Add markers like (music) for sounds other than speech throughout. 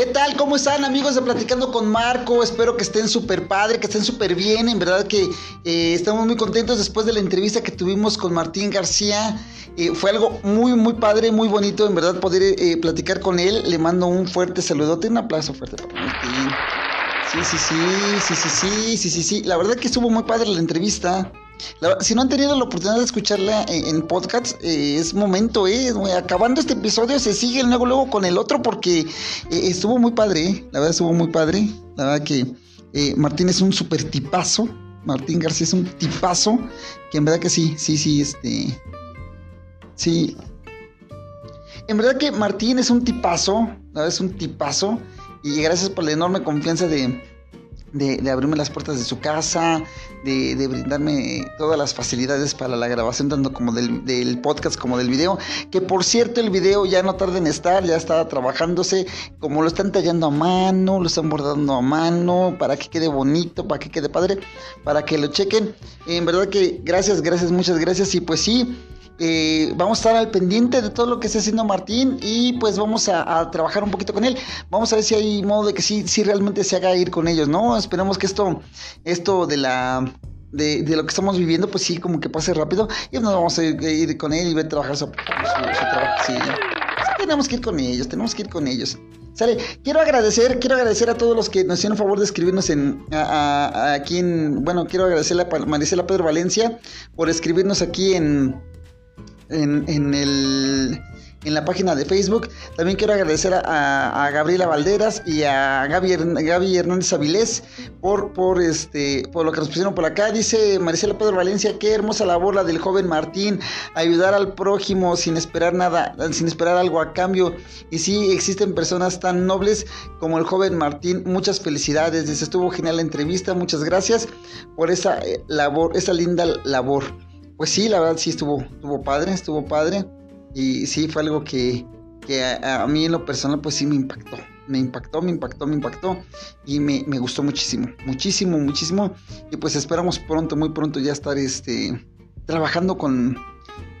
¿Qué tal? ¿Cómo están amigos de Platicando con Marco? Espero que estén súper padre, que estén súper bien. En verdad que eh, estamos muy contentos después de la entrevista que tuvimos con Martín García. Eh, fue algo muy, muy padre, muy bonito, en verdad, poder eh, platicar con él. Le mando un fuerte saludote, un aplauso fuerte para Martín. Sí, sí, sí, sí, sí, sí, sí, sí, sí. La verdad que estuvo muy padre la entrevista si no han tenido la oportunidad de escucharla en, podcast, eh, es momento, ¿eh? Acabando este episodio, se sigue luego, luego con el otro porque eh, estuvo muy padre, ¿eh? La verdad estuvo muy padre. La verdad que Martín es un súper tipazo. Martín García es un tipazo. Que en verdad que sí, sí, sí, este. Sí. En verdad que Martín es un tipazo. La verdad es un tipazo. Y gracias por la enorme confianza de, de, abrirme las puertas de su casa, de, brindarme todas las facilidades para la grabación, tanto como del, podcast como del video. Que por cierto, el video ya no tarda en estar, ya está trabajándose, como lo están tallando a mano, lo están bordando a mano, para que quede bonito, para que quede padre, para que lo chequen. En verdad que gracias, gracias, muchas gracias. Y pues sí. Eh, vamos a estar al pendiente de todo lo que esté haciendo Martín y pues vamos a, trabajar un poquito con él. Vamos a ver si hay modo de que sí, sí realmente se haga ir con ellos, ¿no? Esperemos que esto, esto de la... De, lo que estamos viviendo, pues sí, como que pase rápido. Y nos vamos a ir, con él y ver trabajar su, trabajo. Sí, tenemos que ir con ellos, tenemos que ir con ellos. Sale, quiero agradecer, quiero agradecer a todos los que nos hicieron favor de escribirnos en aquí en, bueno, quiero agradecerle a Marisela Pedro Valencia por escribirnos aquí en, en, el, en la página de Facebook. También quiero agradecer a, Gabriela Valderas y a Gaby, Gaby, Hernández Avilés por, por, este, por lo que nos pusieron por acá. Dice Maricela Pedro Valencia, qué hermosa labor la del joven Martín, ayudar al prójimo sin esperar nada, sin esperar algo a cambio. Y sí, existen personas tan nobles como el joven Martín. Muchas felicidades. Dice, estuvo genial la entrevista. Muchas gracias por esa eh, labor, esa linda labor. Pues sí, la verdad sí estuvo, estuvo padre, estuvo padre. Y sí, fue algo que, a, mí en lo personal pues sí me impactó. Me impactó, me impactó, me impactó. Y me, gustó muchísimo, muchísimo, muchísimo. Y pues esperamos pronto, muy pronto ya estar este, trabajando con,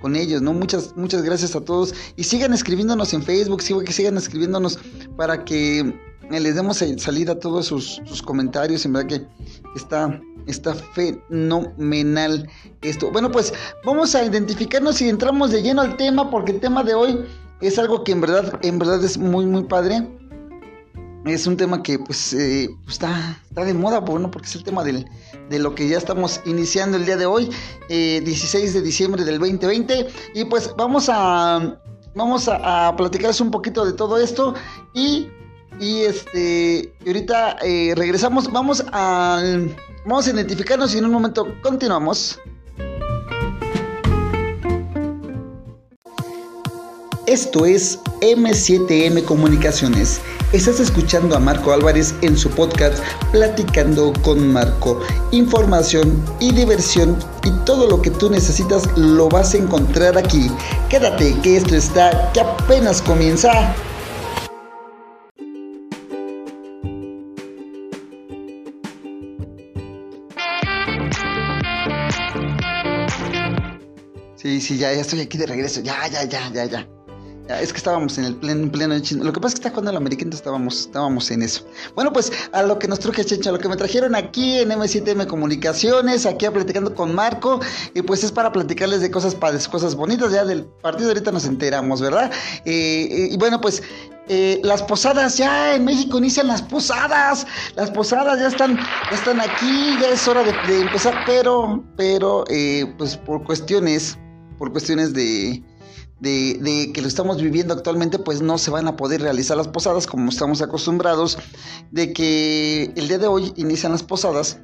con ellos, ¿no? Muchas, muchas gracias a todos. Y sigan escribiendo,nos en Facebook, que sigan escribiéndonos para que les demos salida a todos sus, comentarios. En verdad que está, está fenomenal esto. Bueno, pues vamos a identificarnos y entramos de lleno al tema, porque el tema de hoy es algo que en verdad, en verdad es muy, muy padre. Es un tema que pues, eh, pues está, está, de moda, bueno, porque es el tema del, de lo que ya estamos iniciando el día de hoy, 16 eh, de diciembre del 2020. Y pues vamos a, vamos a, a platicarles un poquito de todo esto y y este, ahorita eh, regresamos, vamos a, vamos a identificarnos y en un momento continuamos. Esto es M7M Comunicaciones. Estás escuchando a Marco Álvarez en su podcast Platicando con Marco. Información y diversión y todo lo que tú necesitas lo vas a encontrar aquí. Quédate que esto está que apenas comienza. Sí, ya, ya estoy aquí de regreso. Ya, ya, ya, ya, ya. es que estábamos en el pleno, pleno de Lo que pasa es que está jugando el americano, estábamos, estábamos en eso. Bueno, pues a lo que nos truje Chencha, a lo que me trajeron aquí en M7M Comunicaciones, aquí a platicando con Marco, y pues es para platicarles de cosas padres, cosas bonitas, ya del partido ahorita nos enteramos, ¿verdad? Eh, y bueno, pues eh, las posadas, ya en México inician las posadas, las posadas ya están, están aquí, ya es hora de, empezar, pero, pero, eh, pues por cuestiones por cuestiones de, de, que lo estamos viviendo actualmente, pues no se van a poder realizar las posadas como estamos acostumbrados, de que el día de hoy inician las posadas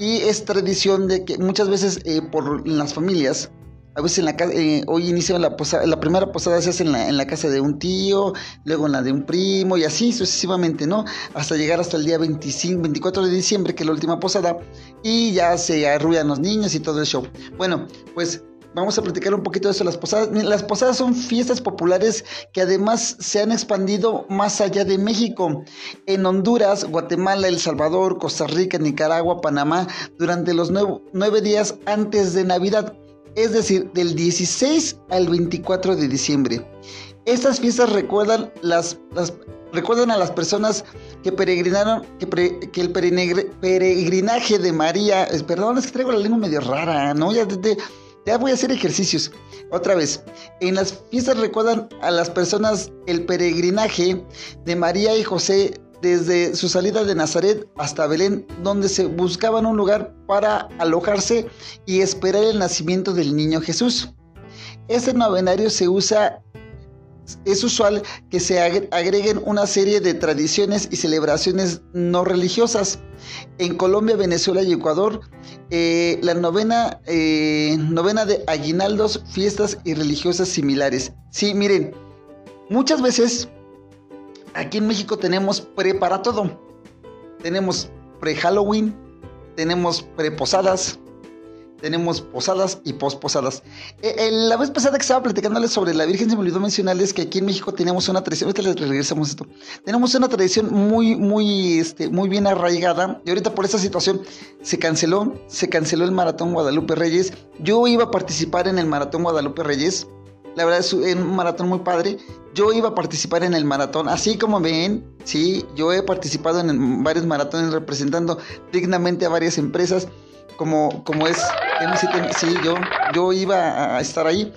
y es tradición de que muchas veces eh, por las familias a veces en la casa, eh, hoy inicia la posada, la primera posada se hace en la, en la, casa de un tío, luego en la de un primo y así sucesivamente, ¿no? Hasta llegar hasta el día 25, 24 de diciembre, que es la última posada, y ya se arrullan los niños y todo el show. Bueno, pues vamos a platicar un poquito de eso. Las posadas, las posadas son fiestas populares que además se han expandido más allá de México. En Honduras, Guatemala, El Salvador, Costa Rica, Nicaragua, Panamá, durante los nueve días antes de Navidad es decir, del 16 al 24 de diciembre. Estas fiestas recuerdan, las, recuerdan a las personas que peregrinaron, que, el peregrinaje de María, perdón, es que traigo la lengua medio rara, ¿no? Ya, ya voy a hacer ejercicios. Otra vez, en las fiestas recuerdan a las personas el peregrinaje de María y José desde su salida de Nazaret hasta Belén, donde se buscaban un lugar para alojarse y esperar el nacimiento del niño Jesús. Este novenario se usa, es usual que se agreguen una serie de tradiciones y celebraciones no religiosas. En Colombia, Venezuela y Ecuador, eh, la novena, eh, novena de aguinaldos, fiestas y religiosas similares. Sí, miren, muchas veces aquí en México tenemos pre para todo. Tenemos pre-Halloween, tenemos pre-posadas, tenemos posadas y posposadas. Eh, la vez pasada que estaba platicándoles sobre la Virgen, se me olvidó mencionarles que aquí en México tenemos una tradición, ahorita les regresamos esto, tenemos una tradición muy, muy, este, muy bien arraigada y ahorita por esa situación se canceló, se canceló el Maratón Guadalupe Reyes. Yo iba a participar en el Maratón Guadalupe Reyes, la verdad es un maratón muy padre. Yo iba a participar en el maratón, así como ven, sí, yo he participado en varios maratones representando dignamente a varias empresas, como, como es sí, yo, yo iba a estar ahí,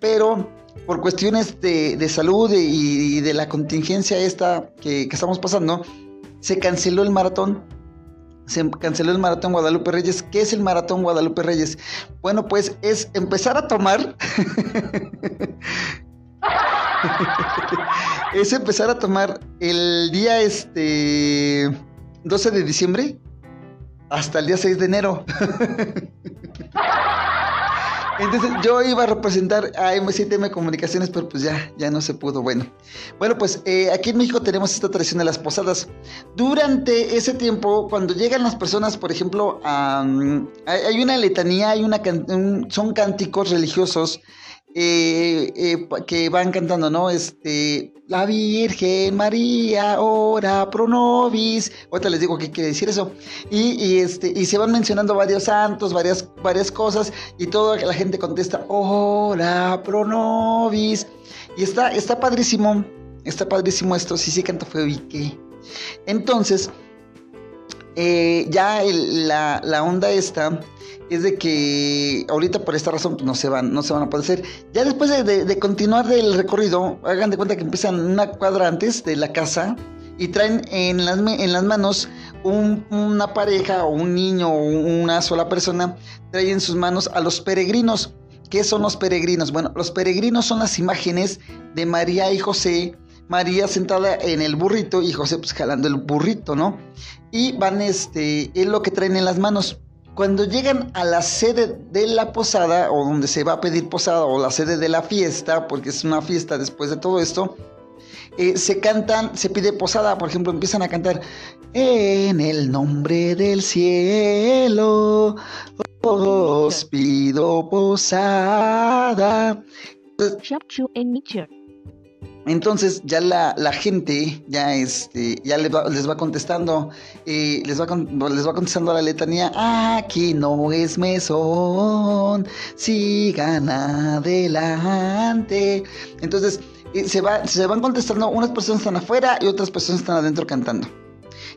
pero por cuestiones de, salud y, de la contingencia esta que, que estamos pasando, se canceló el maratón se canceló el Maratón Guadalupe Reyes. ¿Qué es el Maratón Guadalupe Reyes? Bueno, pues es empezar a tomar. (laughs) es empezar a tomar el día este 12 de diciembre hasta el día 6 de enero. Entonces yo iba a representar a M7M Comunicaciones, pero pues ya, ya no se pudo. Bueno, bueno pues eh, aquí en México tenemos esta tradición de las posadas. Durante ese tiempo, cuando llegan las personas, por ejemplo, hay una letanía, hay una, son cánticos religiosos eh, eh, que van cantando, ¿no? Este, la Virgen María, ora pro nobis. Ahorita les digo qué quiere decir eso. Y, este, y se van mencionando varios santos, varias, varias cosas, y toda la gente contesta, ora pro nobis. Y está, está padrísimo, está padrísimo esto, sí, sí canto feo y qué. Entonces, eh, ya la, la onda esta es de que ahorita por esta razón pues, no se van, no se van a poder hacer. Ya después de, continuar del recorrido, hagan de cuenta que empiezan una cuadra antes de la casa y traen en las, en las manos una pareja o un niño o una sola persona, traen en sus manos a los peregrinos. ¿Qué son los peregrinos? Bueno, los peregrinos son las imágenes de María y José. María sentada en el burrito y José pues jalando el burrito, ¿no? Y van, este, es lo que traen en las manos. Cuando llegan a la sede de la posada, o donde se va a pedir posada, o la sede de la fiesta, porque es una fiesta después de todo esto, eh, se cantan, se pide posada, por ejemplo, empiezan a cantar en el nombre del cielo, os pido posada. Entonces ya la, gente ya este ya les va, les va contestando eh, les va les va contestando a la letanía aquí no es mesón sigan adelante entonces eh, se va se van contestando unas personas están afuera y otras personas están adentro cantando.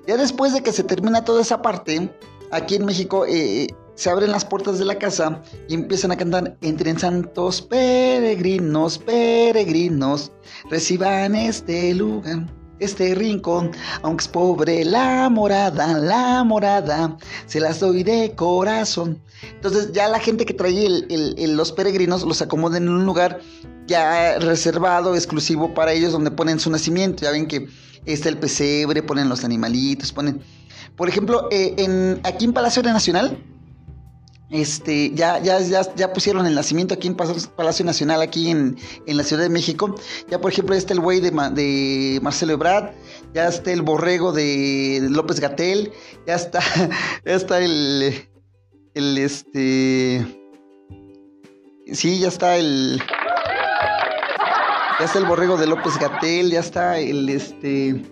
Ya después de que se termina toda esa parte aquí en México eh, se abren las puertas de la casa y empiezan a cantar, entren santos peregrinos, peregrinos, reciban este lugar, este rincón, aunque es pobre la morada, la morada, se las doy de corazón. Entonces ya la gente que trae los peregrinos los acomoden en un lugar ya reservado, exclusivo para ellos, donde ponen su nacimiento. Ya ven que está el pesebre, ponen los animalitos, ponen... Por ejemplo, eh, aquí en Palacio Nacional, este, ya, ya, ya, ya pusieron el nacimiento aquí en Palacio Nacional, aquí en, la Ciudad de México. Ya, por ejemplo, está el güey de, de, Marcelo Ebrard, ya está el borrego de López Gatel, ya está, (laughs) ya está el, el, este, sí, ya está el, ya está el borrego de López Gatel, ya está el, este,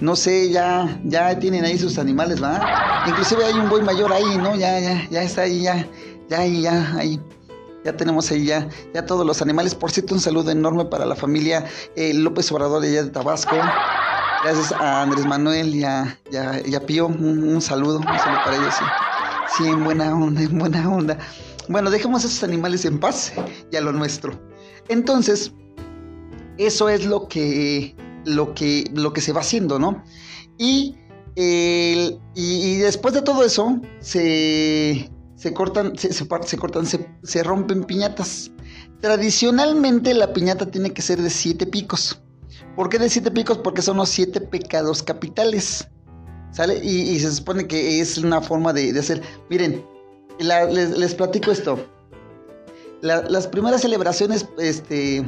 no sé, ya, ya tienen ahí sus animales, ¿va? Inclusive hay un buey mayor ahí, ¿no? Ya, ya, ya está ahí, ya, ya, ya, ahí. Ya tenemos ahí ya, ya todos los animales. Por cierto, un saludo enorme para la familia eh, López Obrador allá de Tabasco. Gracias a Andrés Manuel y a, Pío. Un, saludo, un saludo para ellos. Sí. sí, en buena onda, en buena onda. Bueno, dejemos a esos animales en paz y a lo nuestro. Entonces, eso es lo que lo que, lo que se va haciendo, ¿no? Y, y, después de todo eso, se, se cortan, se, se, cortan, se, rompen piñatas. Tradicionalmente la piñata tiene que ser de siete picos. ¿Por qué de siete picos? Porque son los siete pecados capitales. ¿Sale? Y, se supone que es una forma de, hacer. Miren, les, platico esto. las primeras celebraciones, este,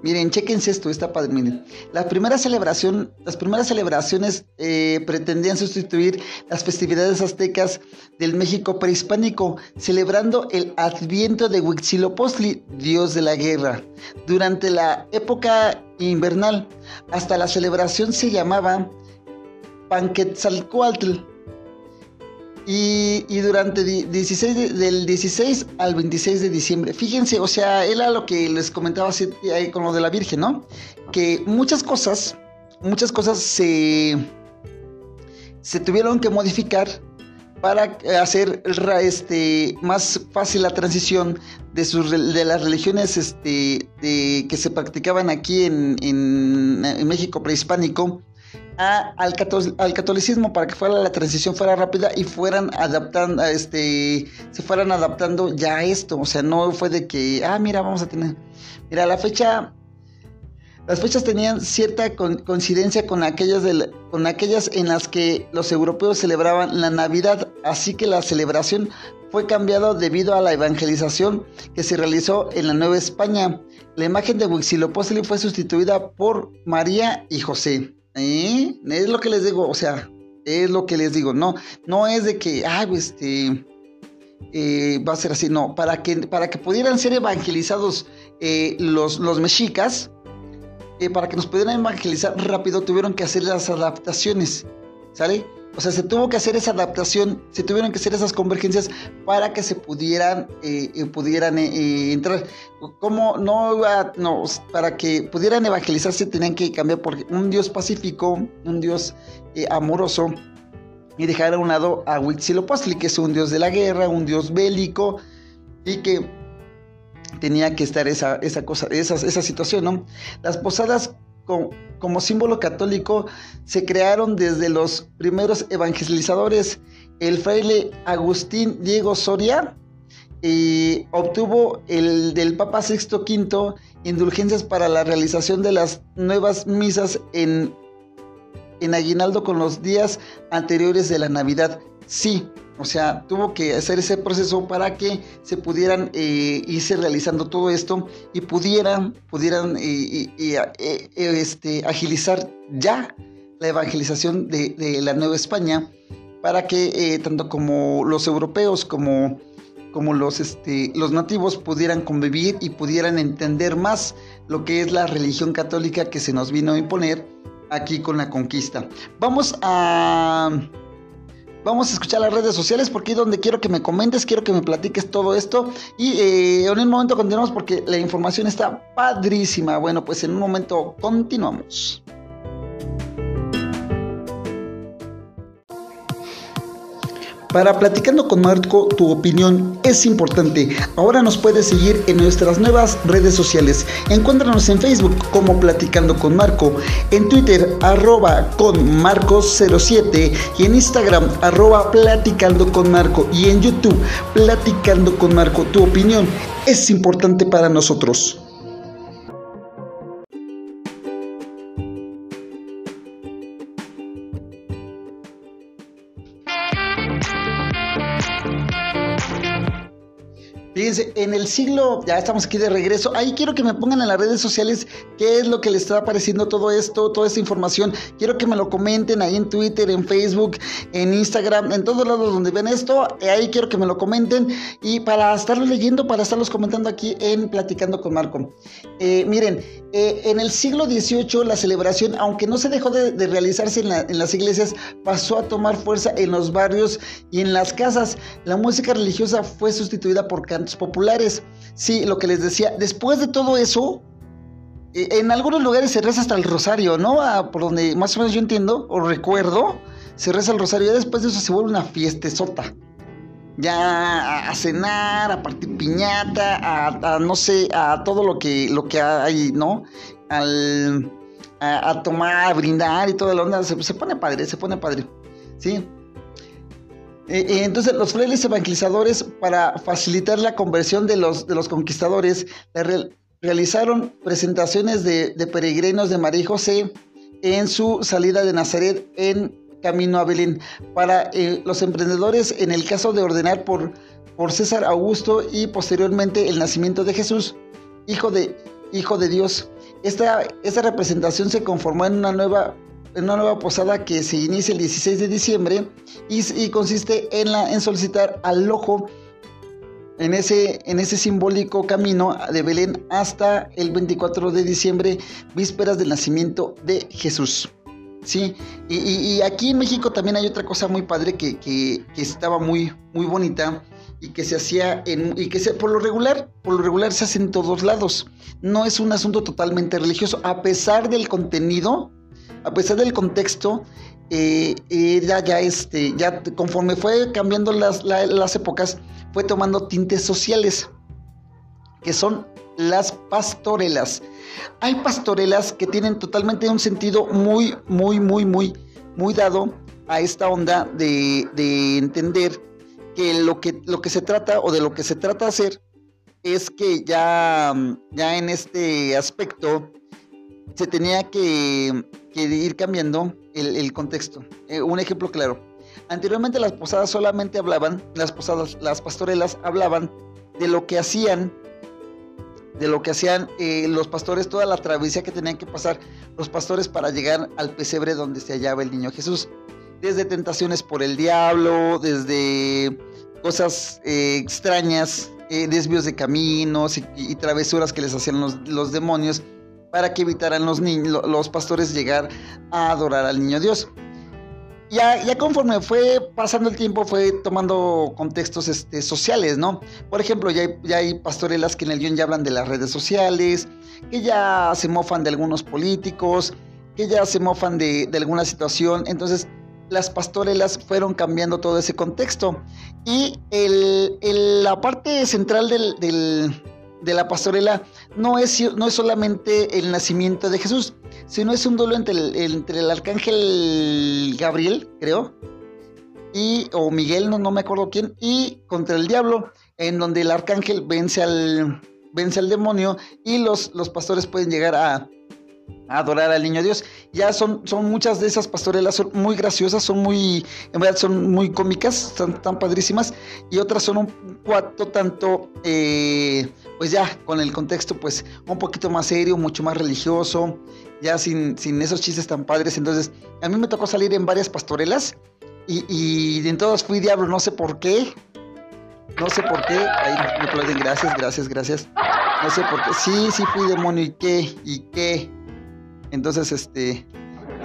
Miren, chequense esto, está padre. Miren, las primeras celebraciones eh, pretendían sustituir las festividades aztecas del México prehispánico, celebrando el adviento de Huitzilopochtli, dios de la guerra. Durante la época invernal, hasta la celebración se llamaba Panquetzalcoatl y, durante 16 del 16 al 26 de diciembre. Fíjense, o sea, era lo que les comentaba ahí con lo de la Virgen, ¿no? Que muchas cosas, muchas cosas se, se tuvieron que modificar para hacer este, más fácil la transición de, sus, de las religiones este, que se practicaban aquí en, en México prehispánico al, catolicismo para que fuera la transición fuera rápida y fueran adaptando, este, se fueran adaptando ya a esto. O sea, no fue de que, ah, mira, vamos a tener. Mira, la fecha, las fechas tenían cierta coincidencia con aquellas, con aquellas en las que los europeos celebraban la Navidad, así que la celebración fue cambiada debido a la evangelización que se realizó en la Nueva España. La imagen de Huitzilopochtli fue sustituida por María y José. ¿Eh? Es lo que les digo, o sea, es lo que les digo, no, no es de que, ay, este, eh, va a ser así, no, para que, para que pudieran ser evangelizados eh, los, los mexicas, para que nos pudieran evangelizar rápido, tuvieron que hacer las adaptaciones, ¿sale? O sea, se tuvo que hacer esa adaptación, se tuvieron que hacer esas convergencias para que se pudieran, eh, eh, pudieran eh, entrar. Como no, no, para que pudieran evangelizarse tenían que cambiar por un Dios pacífico, un Dios amoroso y dejar a un lado a Huitzilopochtli, que es un Dios de la guerra, un Dios bélico y que tenía que estar esa, esa cosa, esa, esa situación, ¿no? Las posadas como, símbolo católico se crearon desde los primeros evangelizadores. El fraile Agustín Diego Soria y obtuvo el del Papa Sixto V indulgencias para la realización de las nuevas misas en, en aguinaldo con los días anteriores de la Navidad. Sí, o sea, tuvo que hacer ese proceso para que se pudieran eh, irse realizando todo esto y pudieran, pudieran eh, eh, este, agilizar ya la evangelización de, la Nueva España para que tanto como los europeos como, como los, este, los nativos pudieran convivir y pudieran entender más lo que es la religión católica que se nos vino a imponer aquí con la conquista. Vamos a Vamos a escuchar las redes sociales porque es donde quiero que me comentes, quiero que me platiques todo esto. Y eh, en un momento continuamos porque la información está padrísima. Bueno, pues en un momento continuamos. Para Platicando con Marco, tu opinión es importante. Ahora nos puedes seguir en nuestras nuevas redes sociales. Encuéntranos en Facebook como Platicando con Marco, en Twitter arroba con Marcos07 y en Instagram arroba Platicando con Marco y en YouTube Platicando con Marco. Tu opinión es importante para nosotros. Fíjense, en el siglo, ya estamos aquí de regreso, ahí quiero que me pongan en las redes sociales qué es lo que les está apareciendo todo esto, toda esta información. Quiero que me lo comenten ahí en Twitter, en Facebook, en Instagram, en todos lados donde ven esto. Ahí quiero que me lo comenten y para estarlos leyendo, para estarlos comentando aquí en Platicando con Marco. Eh, miren, eh, en el siglo XVIII la celebración, aunque no se dejó de, realizarse en, en las iglesias, pasó a tomar fuerza en los barrios y en las casas. La música religiosa fue sustituida por populares. Sí, lo que les decía, después de todo eso, eh, en algunos lugares se reza hasta el rosario, ¿no? por donde más o menos yo entiendo o recuerdo, se reza el rosario y después de eso se vuelve una fiestezota. Ya a, cenar, a partir piñata, a, no sé, a todo lo que, lo que hay, ¿no? Al, a, tomar, a brindar y toda la onda. Se pone padre, se pone padre. ¿Sí? Entonces, los frailes evangelizadores, para facilitar la conversión de los, conquistadores, realizaron presentaciones de, peregrinos de María y José en su salida de Nazaret en camino a Belén. Para eh, los emprendedores, en el caso de ordenar por, César Augusto y posteriormente el nacimiento de Jesús, hijo de, Dios. Esta, representación se conformó en una nueva una nueva posada que se inicia el 16 de diciembre y, consiste en, la, en solicitar al ojo en ese, en ese simbólico camino de Belén hasta el 24 de diciembre, vísperas del nacimiento de Jesús. Sí, y, aquí en México también hay otra cosa muy padre que, que, estaba muy, muy bonita y que se hacía en, y que se, por lo regular, por lo regular se hace en todos lados. No es un asunto totalmente religioso, a pesar del contenido a pesar del contexto, eh, ya, este, ya conforme fue cambiando las, las épocas, fue tomando tintes sociales, que son las pastorelas. Hay pastorelas que tienen totalmente un sentido muy, muy, muy, muy, muy dado a esta onda de, de entender que lo, que lo que se trata o de lo que se trata hacer es que ya, ya en este aspecto se tenía que, ir cambiando el, contexto. Eh, un ejemplo claro. Anteriormente las posadas solamente hablaban, las posadas, las pastorelas hablaban de lo que hacían, de lo que hacían eh, los pastores, toda la travesía que tenían que pasar los pastores para llegar al pesebre donde se hallaba el niño Jesús. Desde tentaciones por el diablo, desde cosas eh, extrañas, desvíos de caminos y, travesuras que les hacían los demonios para que evitaran los, niños, los pastores llegar a adorar al niño Dios. Ya, ya conforme fue pasando el tiempo, fue tomando contextos este, sociales, ¿no? Por ejemplo, ya hay, ya hay pastorelas que en el guion ya hablan de las redes sociales, que ya se mofan de algunos políticos, que ya se mofan de, alguna situación. Entonces, las pastorelas fueron cambiando todo ese contexto. Y el, la parte central del, de la pastorela no es, no es solamente el nacimiento de Jesús, sino es un duelo entre el, entre el arcángel Gabriel, creo, y, o Miguel, no, no me acuerdo quién, y contra el diablo, en donde el arcángel vence al, vence al demonio y los, los pastores pueden llegar a, adorar al niño Dios. Ya son, son muchas de esas pastorelas, son muy graciosas, son muy, en verdad son muy cómicas, están tan padrísimas, y otras son un cuarto tanto, eh, pues ya con el contexto, pues un poquito más serio, mucho más religioso, ya sin, sin esos chistes tan padres. Entonces, a mí me tocó salir en varias pastorelas, y, y en todas fui diablo, no sé por qué. No sé por qué. Ahí me aplauden. Gracias, gracias, gracias. No sé por qué. Sí, sí fui demonio. ¿Y qué? ¿Y qué? Entonces, este,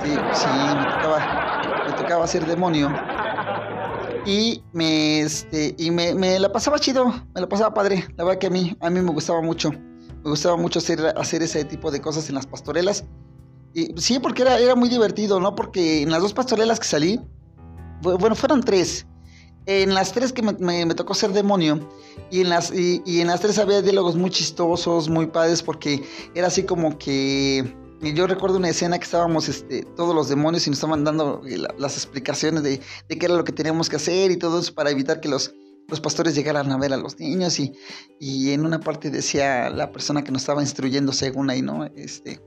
sí, sí, me tocaba, me tocaba ser demonio. Y me, este, y me, me, la pasaba chido, me la pasaba padre. La verdad que a mí, a mí me gustaba mucho. Me gustaba mucho hacer, hacer ese tipo de cosas en las pastorelas. Y sí, porque era, era muy divertido, ¿no? Porque en las dos pastorelas que salí, bueno, fueron tres. En las tres que me, me, tocó ser demonio, y en, las, y, y en las tres había diálogos muy chistosos, muy padres, porque era así como que yo recuerdo una escena que estábamos este, todos los demonios y nos estaban dando eh, las explicaciones de, qué era lo que teníamos que hacer y todo eso para evitar que los, pastores llegaran a ver a los niños y, y, en una parte decía la persona que nos estaba instruyendo según ahí, ¿no? Este,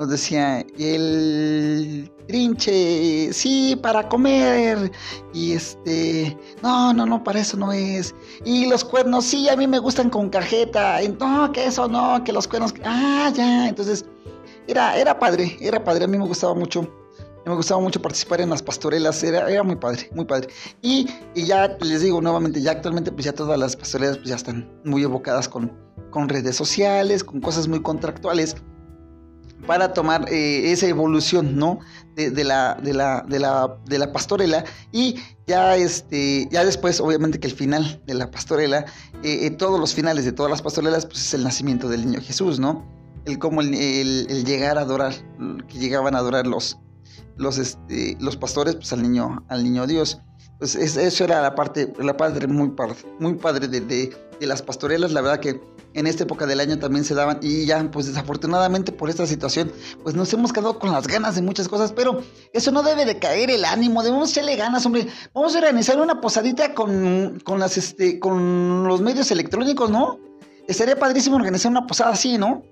nos decía, el trinche, sí, para comer. Y este, no, no, no, para eso no es. Y los cuernos, sí, a mí me gustan con cajeta. no, que eso no, que los cuernos, ah, ya. Entonces, era, era padre, era padre, a mí me gustaba mucho. Me gustaba mucho participar en las pastorelas, era, era muy padre, muy padre. Y, y, ya les digo nuevamente, ya actualmente pues ya todas las pastorelas pues ya están muy evocadas con, con redes sociales, con cosas muy contractuales para tomar eh, esa evolución, ¿no? De, la, de, la, de, la, de la pastorela y ya, este, ya después, obviamente que el final de la pastorela, eh, eh, todos los finales de todas las pastorelas, pues es el nacimiento del niño Jesús, ¿no? El cómo el, llegar a adorar, que llegaban a adorar los, los, este, los pastores, pues al niño, al niño Dios. Pues eso era la parte, la parte muy, muy padre de, de, de las pastorelas, la verdad que en esta época del año también se daban y ya pues desafortunadamente por esta situación pues nos hemos quedado con las ganas de muchas cosas, pero eso no debe de caer el ánimo, debemos echarle ganas, hombre. Vamos a organizar una posadita con, con las este con los medios electrónicos, ¿no? Estaría padrísimo organizar una posada así, ¿no?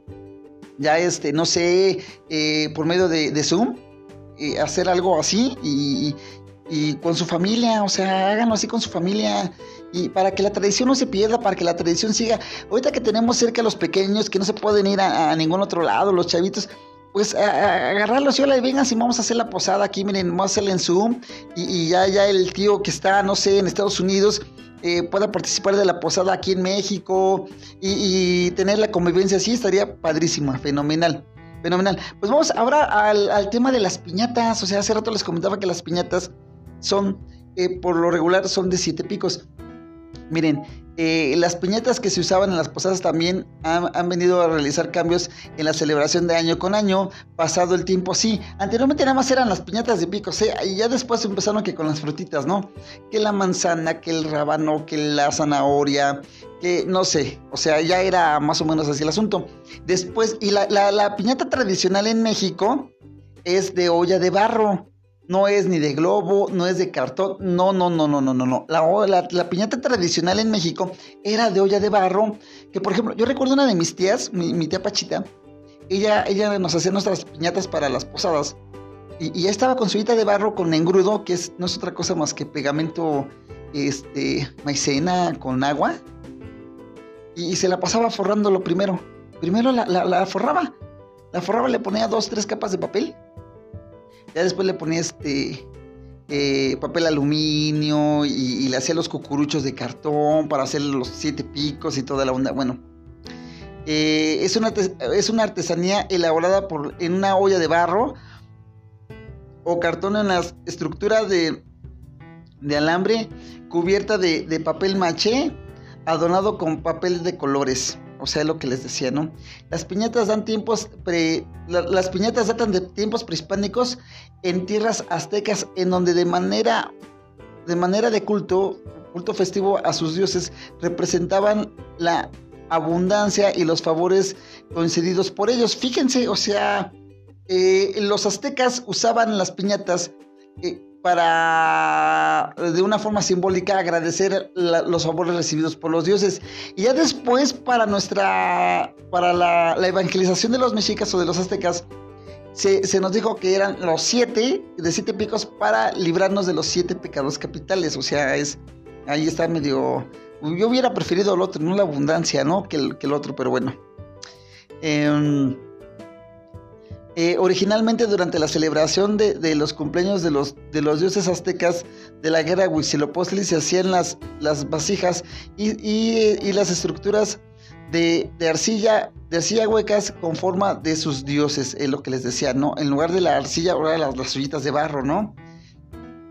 Ya este, no sé, eh, por medio de, Zoom, eh, hacer algo así y, y con su familia, o sea, háganlo así con su familia y para que la tradición no se pierda, para que la tradición siga. Ahorita que tenemos cerca a los pequeños que no se pueden ir a, ningún otro lado, los chavitos, pues a, agarrarlos y hola, vengan si vamos a hacer la posada aquí, miren, vamos a hacerla en Zoom y, ya, ya el tío que está, no sé, en Estados Unidos. Eh, pueda participar de la posada aquí en México y, tener la convivencia así estaría padrísima, fenomenal. Fenomenal. Pues vamos ahora al, al tema de las piñatas. O sea, hace rato les comentaba que las piñatas son, eh, por lo regular, son de siete picos. Miren, eh, las piñatas que se usaban en las posadas también han, venido a realizar cambios en la celebración de año con año, pasado el tiempo sí. Anteriormente nada más eran las piñatas de picos, y ya después empezaron que con las frutitas, ¿no? Que la manzana, que el rábano, que la zanahoria, que no sé, o sea, ya era más o menos así el asunto. Después, y la, la piñata tradicional en México es de olla de barro no es ni de globo, no es de cartón, no, no, no, no, no, no, no. La, piñata tradicional en México era de olla de barro, que por ejemplo, yo recuerdo una de mis tías, mi, tía Pachita, ella, ella nos hacía nuestras piñatas para las posadas, y, ya estaba con su olla de barro con engrudo, que es, no es otra cosa más que pegamento, este, maicena con agua, y, se la pasaba forrándolo primero. Primero la, la forraba, la forraba, le ponía dos, tres capas de papel, ya después le ponía este eh, papel aluminio y, le hacía los cucuruchos de cartón para hacer los siete picos y toda la onda. Bueno, eh, es, una, es una artesanía elaborada por, en una olla de barro o cartón en las estructuras de, de alambre cubierta de, de papel maché adornado con papel de colores. O sea, lo que les decía, ¿no? Las piñatas dan tiempos pre, las piñatas datan de tiempos prehispánicos en tierras aztecas en donde de manera de manera de culto, culto festivo a sus dioses representaban la abundancia y los favores concedidos por ellos. Fíjense, o sea, eh, los aztecas usaban las piñatas eh, para, de una forma simbólica, agradecer los favores recibidos por los dioses. Y ya después, para nuestra, para la, evangelización de los mexicas o de los aztecas, se, nos dijo que eran los siete, de siete picos, para librarnos de los siete pecados capitales. O sea, es, ahí está medio, yo hubiera preferido el otro, no la abundancia, ¿no? Que el, que el otro, pero bueno. Eh, eh, originalmente durante la celebración de, los cumpleaños de los, dioses aztecas de la guerra Huitzilopochtli se hacían las, vasijas y, las estructuras de, arcilla, de arcilla huecas con forma de sus dioses, es lo que les decía, ¿no? En lugar de la arcilla, ahora las, las de barro, ¿no?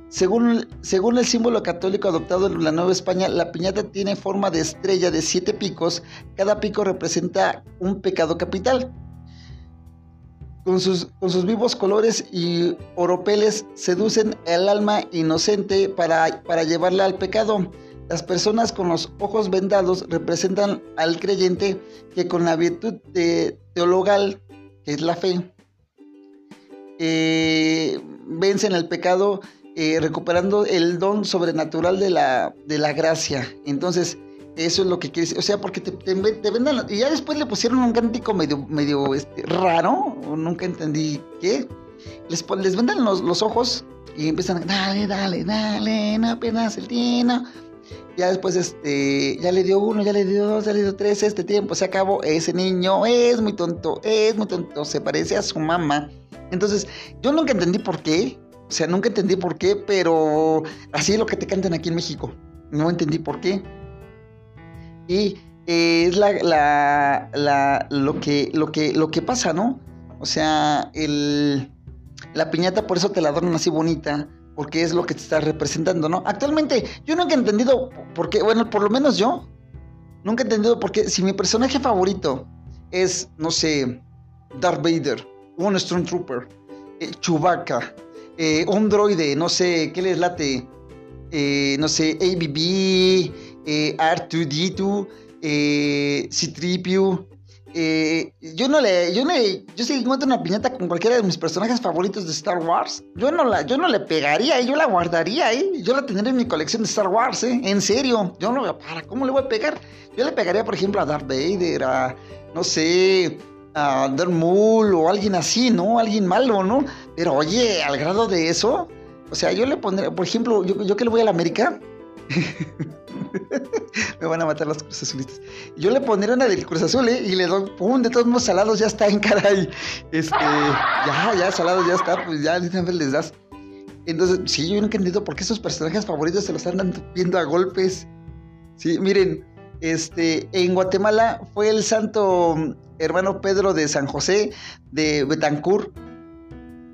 Según, según el símbolo católico adoptado en la Nueva España, la piñata tiene forma de estrella de siete picos. Cada pico representa un pecado capital. Con sus, vivos colores y oropeles seducen el alma inocente para, para llevarla al pecado. Las personas con los ojos vendados representan al creyente que con la virtud de, teologal, que es la fe, eh, vencen el pecado eh, recuperando el don sobrenatural de la, de la gracia. Entonces, Eso es lo que quiere decir. O sea, porque te, te, vendan. Y ya después le pusieron un cántico medio, medio este, raro. Nunca entendí qué. Les, les vendan los, los ojos y empiezan, dale, dale, dale, no apenas el tiempo. Ya después, este, ya le dio uno, ya le dio dos, ya le dio tres, este tiempo se acabó. Ese niño es muy tonto, es muy tonto, se parece a su mamá. Entonces, yo nunca entendí por qué. O sea, nunca entendí por qué, pero así es lo que te cantan aquí en México. No entendí por qué. Y eh, es la, la, la, lo, que, lo, que, lo que pasa, ¿no? O sea, el, la piñata por eso te la adornan así bonita, porque es lo que te está representando, ¿no? Actualmente, yo nunca he entendido por qué, bueno, por lo menos yo, nunca he entendido por qué, si mi personaje favorito es, no sé, Darth Vader, un Stormtrooper, eh, Chewbacca, eh, un droide, no sé, ¿qué les late? Eh, no sé, ABB, eh, R2D2, eh, C-Tripio. Eh, yo no le, yo le, yo si encuentro una piñata con cualquiera de mis personajes favoritos de Star Wars, yo no la, yo no le pegaría, yo la guardaría, ¿eh? yo la tendría en mi colección de Star Wars, ¿eh? en serio, yo no, para, ¿cómo le voy a pegar? Yo le pegaría, por ejemplo, a Darth Vader, a, no sé, a Darth Maul o alguien así, ¿no? Alguien malo, ¿no? Pero oye, al grado de eso, o sea, yo le pondría, por ejemplo, yo, yo que le voy a la América, (laughs) (laughs) Me van a matar los Cruz Azulistas. Yo le pondría una del Cruz Azul, ¿eh? Y le doy, pum, de todos modos salados ya está en (laughs) caray. Este, ya, ya, salados ya está, pues ya les das. Entonces, sí, yo nunca he entendido por qué esos personajes favoritos se los andan viendo a golpes. Sí, miren, este, en Guatemala fue el santo hermano Pedro de San José de Betancourt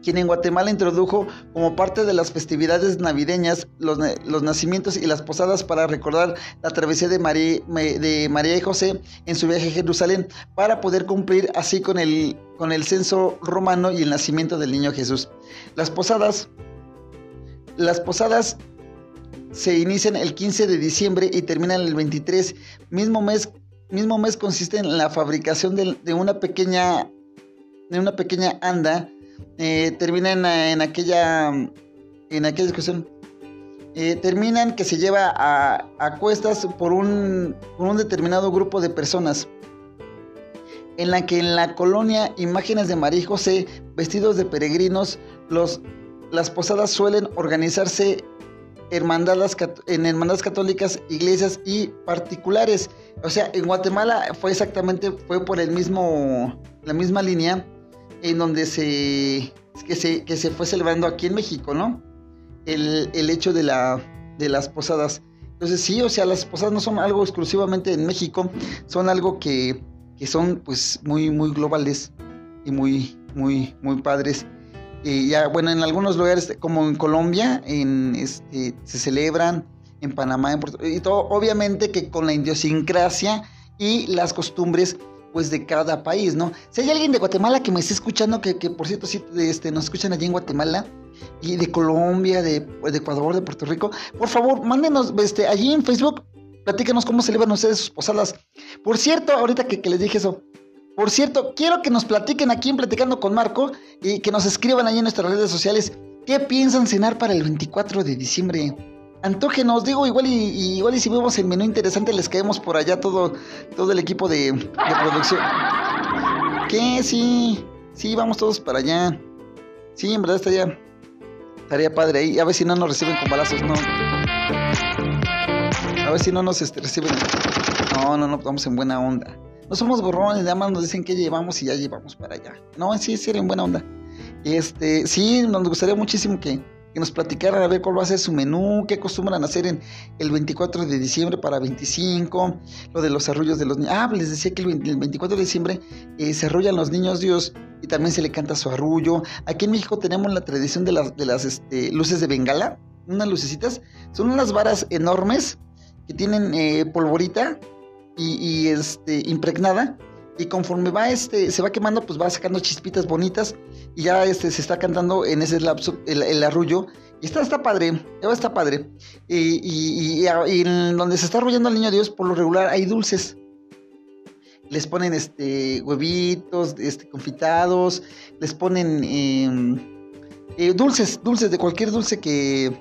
quien en Guatemala introdujo como parte de las festividades navideñas los, nacimientos y las posadas para recordar la travesía de María, de María y José en su viaje a Jerusalén, para poder cumplir así con el, con el censo romano y el nacimiento del niño Jesús. Las posadas, las posadas se inician el 15 de diciembre y terminan el 23, mismo mes, mismo mes consiste en la fabricación de, de una pequeña de una pequeña anda eh, terminan en, aquella en aquella discusión eh, terminan que se lleva a, cuestas por un, por un determinado grupo de personas en la que en la colonia imágenes de María y José vestidos de peregrinos los, las posadas suelen organizarse hermandades, en hermandades católicas, iglesias y particulares. O sea, en Guatemala fue exactamente, fue por el mismo, la misma línea en donde se que, se, que se fue celebrando aquí en México, ¿no? El, hecho de, la, de las posadas. Entonces sí, o sea, las posadas no son algo exclusivamente en México, son algo que, que son pues muy, muy globales y muy, muy, muy padres. Y ya, bueno, en algunos lugares como en Colombia, en, este, se celebran, en Panamá, en Puerto y todo, obviamente que con la idiosincrasia y las costumbres pues de cada país, ¿no? Si hay alguien de Guatemala que me esté escuchando, que, por cierto este, nos escuchan allí en Guatemala, y de Colombia, de, Ecuador, de Puerto Rico, por favor, mándenos este, allí en Facebook, platícanos cómo celebran ustedes sus posadas. Por cierto, ahorita que, que les dije eso, por cierto, quiero que nos platiquen aquí en Platicando con Marco y que nos escriban allí en nuestras redes sociales qué piensan cenar para el 24 de diciembre antógenos, digo, igual y, igual y si vemos el menú interesante les caemos por allá todo, todo el equipo de, producción. ¿Qué? Sí, sí, vamos todos para allá. Sí, en verdad estaría, estaría padre ahí. A ver si no nos reciben con balazos, no. A ver si no nos este, reciben. No, no, no, vamos en buena onda. No somos gorrones, nada más nos dicen que llevamos y ya llevamos para allá. No, sí, sí, en buena onda. Este, sí, nos gustaría muchísimo que, que nos platicaran a ver cuál va a ser su menú, qué acostumbran hacer en el 24 de diciembre para 25, lo de los arrullos de los niños. Ah, les decía que el, 24 de diciembre eh, se arrullan los niños Dios y también se le canta su arrullo. Aquí en México tenemos la tradición de las, de las este, luces de bengala, unas lucecitas, son unas varas enormes que tienen eh, polvorita y, y este, impregnada y conforme va este se va quemando pues va sacando chispitas bonitas y ya este se está cantando en ese lapso el, arrullo. Y está está padre está padre. Y, en donde se está arrullando al niño Dios por lo regular hay dulces. Les ponen este huevitos este confitados les ponen em, eh, dulces dulces de cualquier dulce que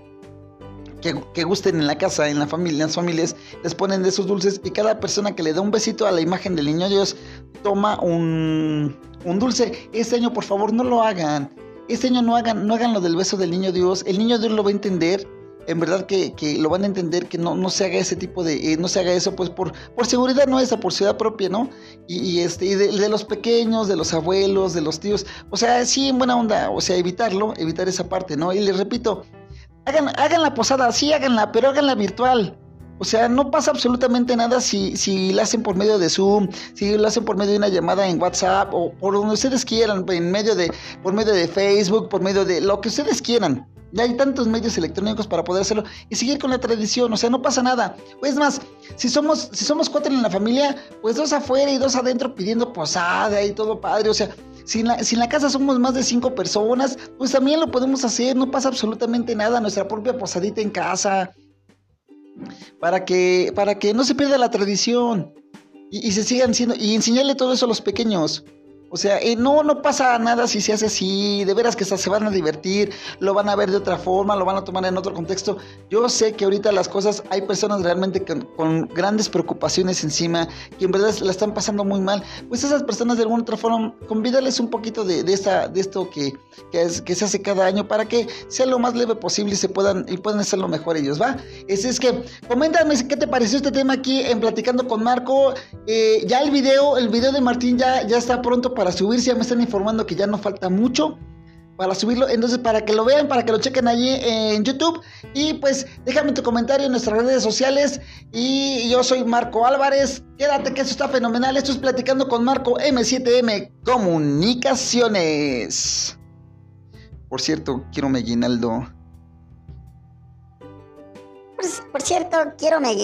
que, gusten en la casa, en la familia, en las familias, les ponen de esos dulces y cada persona que le da un besito a la imagen del niño Dios toma un, un dulce. Este año, por favor, no lo hagan. Este año no hagan, no hagan lo del beso del niño Dios. El niño Dios lo va a entender. En verdad que, lo van a entender que no, no se haga ese tipo de, eh, no se haga eso pues por, por seguridad nuestra, por ciudad propia, ¿no? Y, este, y de, los pequeños, de los abuelos, de los tíos, o sea, sí en buena onda, o sea, evitarlo, evitar esa parte, ¿no? Y les repito, hagan, hagan la posada, sí háganla, pero háganla virtual. O sea, no pasa absolutamente nada si, si la hacen por medio de Zoom, si lo hacen por medio de una llamada en WhatsApp o por donde ustedes quieran, en medio de, por medio de Facebook, por medio de lo que ustedes quieran. Ya hay tantos medios electrónicos para poder hacerlo y seguir con la tradición, o sea, no pasa nada. Es más, si somos, si somos cuatro en la familia, pues dos afuera y dos adentro pidiendo posada y todo padre, o sea, si en, la, si la casa somos más de cinco personas, pues también lo podemos hacer, no pasa absolutamente nada, nuestra propia posadita en casa, para que, para que no se pierda la tradición y, y se sigan siendo, y enseñarle todo eso a los pequeños. O sea, eh, no, no pasa nada si se hace así, de veras que se van a divertir, lo van a ver de otra forma, lo van a tomar en otro contexto. Yo sé que ahorita las cosas, hay personas realmente con, grandes preocupaciones encima, que en verdad la están pasando muy mal. Pues esas personas de alguna otra forma, convídales un poquito de, esta, de esto que, que se hace cada año para que sea lo más leve posible y se puedan, y puedan hacerlo mejor ellos, ¿va? Es, es que, coméntame qué te pareció este tema aquí en Platicando con Marco. Eh, ya el video, el video de Martín ya, ya está pronto para para subirse, ya me están informando que ya no falta mucho para subirlo. Entonces, para que lo vean, para que lo chequen allí en YouTube. Y pues, déjame tu comentario en nuestras redes sociales. Y yo soy Marco Álvarez. Quédate que esto está fenomenal. Esto es Platicando con Marco M7M Comunicaciones. Por cierto, quiero mi. Por, cierto, quiero mi.